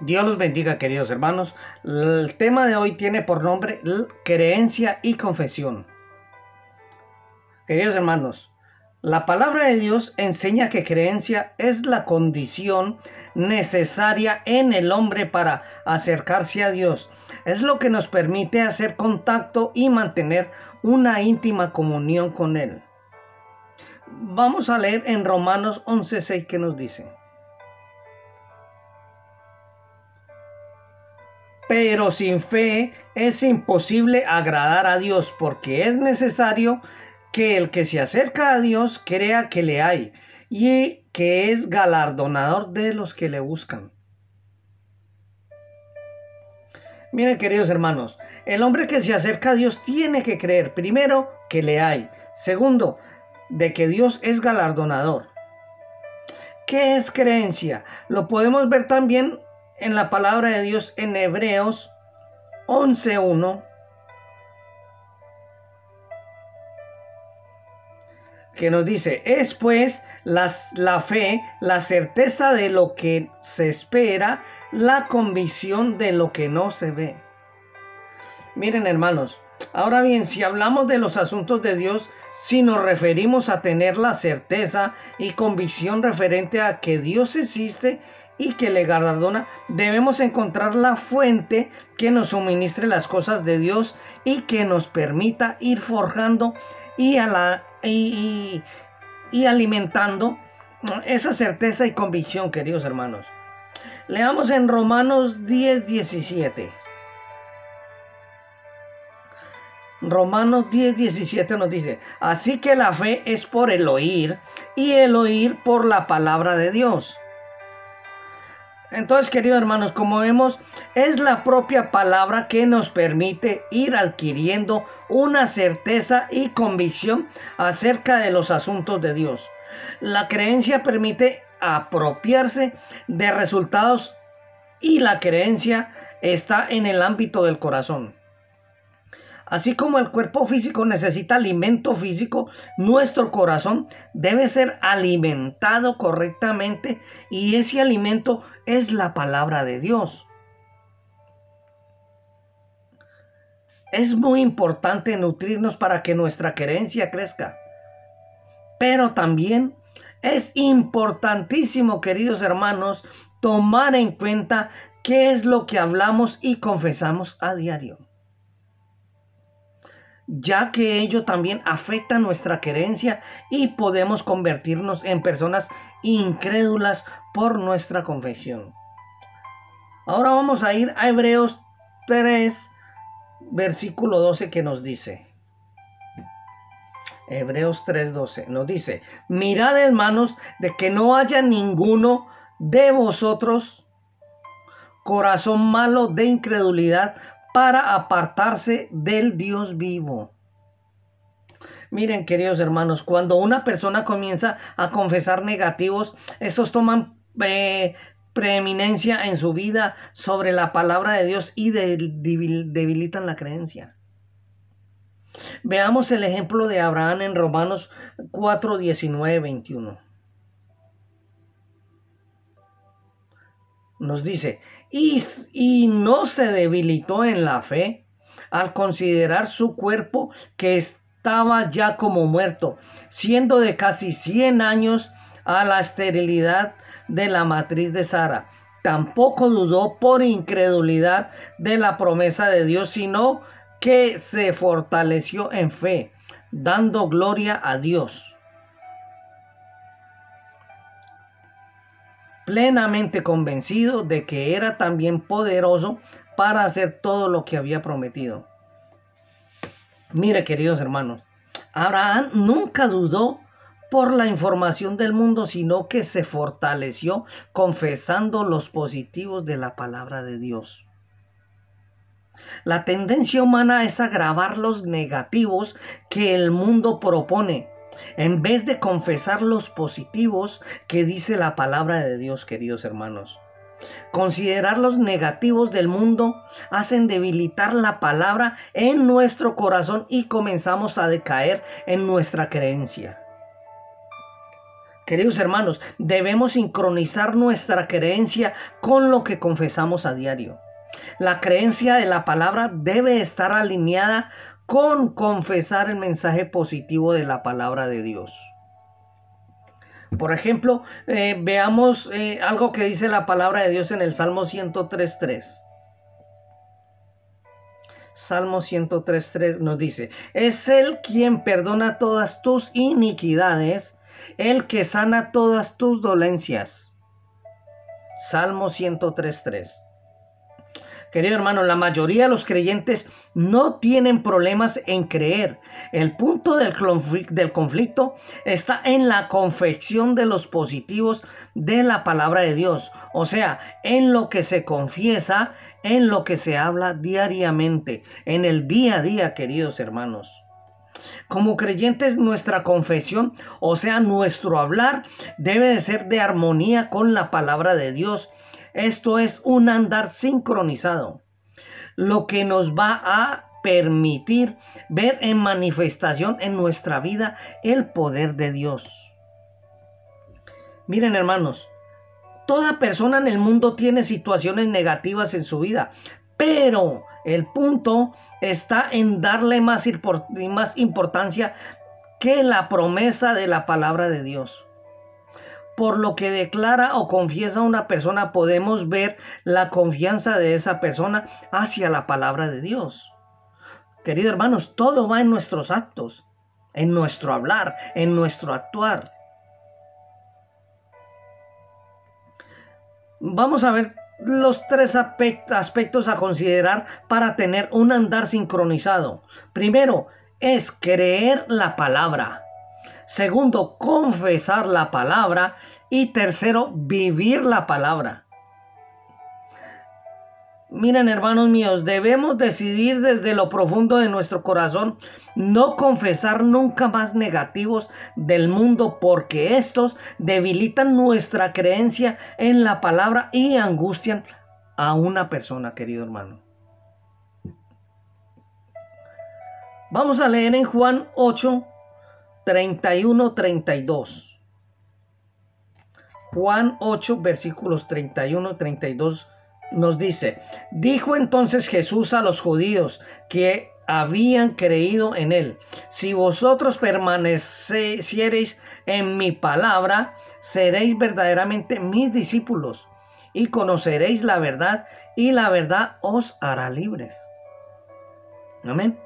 Dios los bendiga, queridos hermanos. El tema de hoy tiene por nombre creencia y confesión. Queridos hermanos, la palabra de Dios enseña que creencia es la condición necesaria en el hombre para acercarse a Dios. Es lo que nos permite hacer contacto y mantener una íntima comunión con Él. Vamos a leer en Romanos 11:6 que nos dice. Pero sin fe es imposible agradar a Dios porque es necesario que el que se acerca a Dios crea que le hay y que es galardonador de los que le buscan. Miren queridos hermanos, el hombre que se acerca a Dios tiene que creer primero que le hay, segundo, de que Dios es galardonador. ¿Qué es creencia? Lo podemos ver también en la palabra de Dios en Hebreos 11.1. que nos dice, es pues la fe, la certeza de lo que se espera, la convicción de lo que no se ve. Miren hermanos, ahora bien, si hablamos de los asuntos de Dios, si nos referimos a tener la certeza y convicción referente a que Dios existe y que le galardona, debemos encontrar la fuente que nos suministre las cosas de Dios y que nos permita ir forjando y, a la, y, alimentando esa certeza y convicción, queridos hermanos. Leamos en Romanos 10, 17. Romanos 10, 17 nos dice, así que la fe es por el oír y el oír por la palabra de Dios. Entonces, queridos hermanos, como vemos, es la propia palabra que nos permite ir adquiriendo una certeza y convicción acerca de los asuntos de Dios. La creencia permite apropiarse de resultados y la creencia está en el ámbito del corazón. Así como el cuerpo físico necesita alimento físico, nuestro corazón debe ser alimentado correctamente y ese alimento es la palabra de Dios. Es muy importante nutrirnos para que nuestra creencia crezca. Pero también es importantísimo, queridos hermanos, tomar en cuenta qué es lo que hablamos y confesamos a diario ya que ello también afecta nuestra creencia y podemos convertirnos en personas incrédulas por nuestra confesión. Ahora vamos a ir a Hebreos 3, versículo 12 que nos dice. Hebreos 3:12 nos dice, mirad hermanos de que no haya ninguno de vosotros corazón malo de incredulidad para apartarse del Dios vivo. Miren, queridos hermanos, cuando una persona comienza a confesar negativos, estos toman eh, preeminencia en su vida sobre la palabra de Dios y debilitan la creencia. Veamos el ejemplo de Abraham en Romanos 4, 19, 21. Nos dice, y, no se debilitó en la fe al considerar su cuerpo que estaba ya como muerto, siendo de casi 100 años a la esterilidad de la matriz de Sara. Tampoco dudó por incredulidad de la promesa de Dios, sino que se fortaleció en fe, dando gloria a Dios plenamente convencido de que era también poderoso para hacer todo lo que había prometido. Mire, queridos hermanos, Abraham nunca dudó por la información del mundo, sino que se fortaleció confesando los positivos de la palabra de Dios. La tendencia humana es agravar los negativos que el mundo propone en vez de confesar los positivos que dice la palabra de Dios, queridos hermanos. Considerar los negativos del mundo hacen debilitar la palabra en nuestro corazón y comenzamos a decaer en nuestra creencia. Queridos hermanos, debemos sincronizar nuestra creencia con lo que confesamos a diario. La creencia de la palabra debe estar alineada con confesar el mensaje positivo de la palabra de Dios. Por ejemplo, eh, veamos eh, algo que dice la palabra de Dios en el Salmo 103.3. Salmo 103.3 nos dice, es Él quien perdona todas tus iniquidades, el que sana todas tus dolencias. Salmo 103.3. Querido hermano, la mayoría de los creyentes no tienen problemas en creer. El punto del, conflicto está en la confección de los positivos de la palabra de Dios. O sea, en lo que se confiesa, en lo que se habla diariamente, en el día a día, queridos hermanos. Como creyentes, nuestra confesión, o sea, nuestro hablar, debe de ser de armonía con la palabra de Dios esto es un andar sincronizado, lo que nos va a permitir ver en manifestación en nuestra vida el poder de Dios. Miren hermanos, toda persona en el mundo tiene situaciones negativas en su vida, pero el punto está en darle más, importancia que la promesa de la palabra de Dios por lo que declara o confiesa una persona, podemos ver la confianza de esa persona hacia la palabra de Dios. Queridos hermanos, todo va en nuestros actos, en nuestro hablar, en nuestro actuar. Vamos a ver los tres aspectos a considerar para tener un andar sincronizado. Primero, es creer la palabra. Segundo, confesar la palabra. Y tercero, vivir la palabra. Miren, hermanos míos, debemos decidir desde lo profundo de nuestro corazón no confesar nunca más negativos del mundo porque estos debilitan nuestra creencia en la palabra y angustian a una persona, querido hermano. Vamos a leer en Juan 8, 31-32. Juan 8, versículos 31-32 nos dice, dijo entonces Jesús a los judíos que habían creído en él, si vosotros permaneciereis en mi palabra, seréis verdaderamente mis discípulos y conoceréis la verdad y la verdad os hará libres. Amén.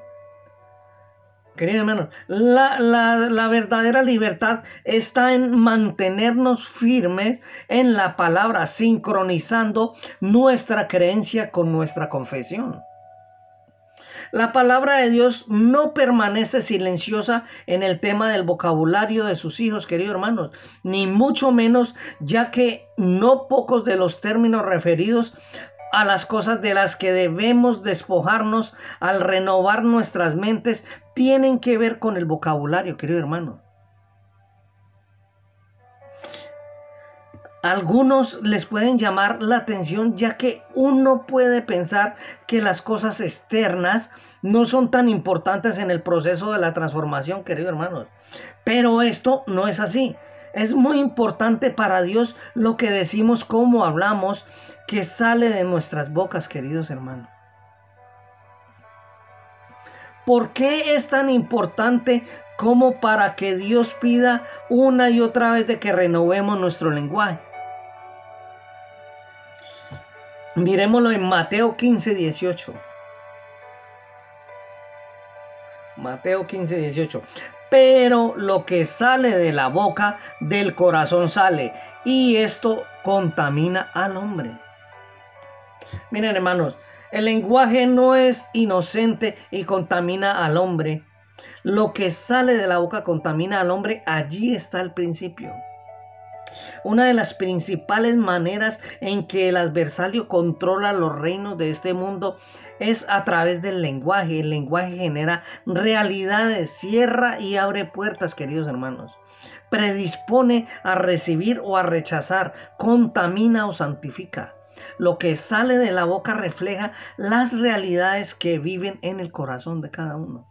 Querido hermano, la, la, verdadera libertad está en mantenernos firmes en la palabra, sincronizando nuestra creencia con nuestra confesión. La palabra de Dios no permanece silenciosa en el tema del vocabulario de sus hijos, queridos hermanos, ni mucho menos, ya que no pocos de los términos referidos a las cosas de las que debemos despojarnos al renovar nuestras mentes tienen que ver con el vocabulario, querido hermano. Algunos les pueden llamar la atención ya que uno puede pensar que las cosas externas no son tan importantes en el proceso de la transformación, querido hermanos. Pero esto no es así. Es muy importante para Dios lo que decimos, cómo hablamos, que sale de nuestras bocas, queridos hermanos. ¿Por qué es tan importante como para que Dios pida una y otra vez de que renovemos nuestro lenguaje? Miremoslo en Mateo 15, 18. Mateo 15, 18. Pero lo que sale de la boca, del corazón sale. Y esto contamina al hombre. Miren hermanos, el lenguaje no es inocente y contamina al hombre. Lo que sale de la boca contamina al hombre. Allí está el principio. Una de las principales maneras en que el adversario controla los reinos de este mundo es a través del lenguaje. El lenguaje genera realidades, cierra y abre puertas, queridos hermanos. Predispone a recibir o a rechazar, contamina o santifica. Lo que sale de la boca refleja las realidades que viven en el corazón de cada uno.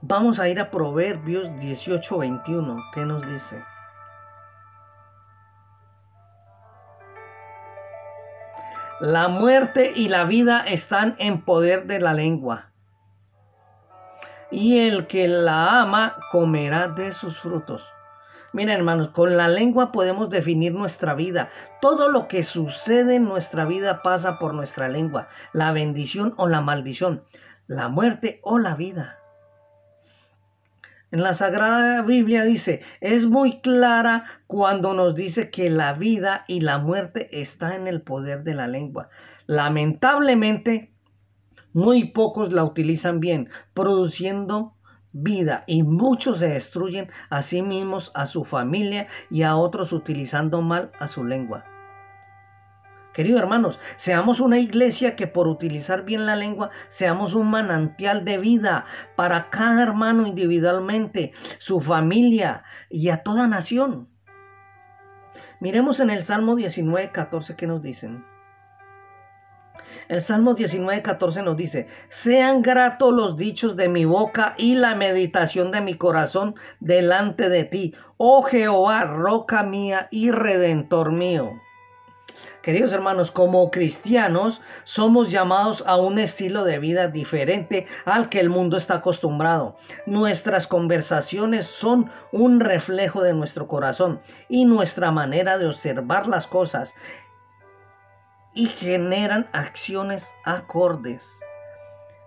Vamos a ir a Proverbios 18:21. ¿Qué nos dice? La muerte y la vida están en poder de la lengua. Y el que la ama comerá de sus frutos. Miren hermanos, con la lengua podemos definir nuestra vida. Todo lo que sucede en nuestra vida pasa por nuestra lengua. La bendición o la maldición. La muerte o la vida. En la Sagrada Biblia dice, es muy clara cuando nos dice que la vida y la muerte está en el poder de la lengua. Lamentablemente, muy pocos la utilizan bien, produciendo vida y muchos se destruyen a sí mismos, a su familia y a otros utilizando mal a su lengua. Queridos hermanos, seamos una iglesia que por utilizar bien la lengua, seamos un manantial de vida para cada hermano individualmente, su familia y a toda nación. Miremos en el Salmo 19, 14 que nos dicen. El Salmo 19, 14 nos dice, sean gratos los dichos de mi boca y la meditación de mi corazón delante de ti, oh Jehová, roca mía y redentor mío. Queridos hermanos, como cristianos somos llamados a un estilo de vida diferente al que el mundo está acostumbrado. Nuestras conversaciones son un reflejo de nuestro corazón y nuestra manera de observar las cosas y generan acciones acordes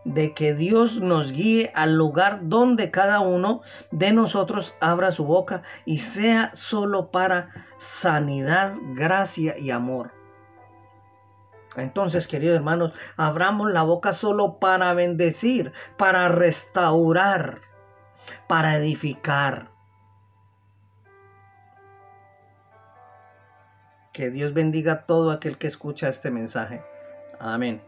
de que Dios nos guíe al lugar donde cada uno de nosotros abra su boca y sea solo para sanidad, gracia y amor. Entonces, queridos hermanos, abramos la boca solo para bendecir, para restaurar, para edificar. Que Dios bendiga a todo aquel que escucha este mensaje. Amén.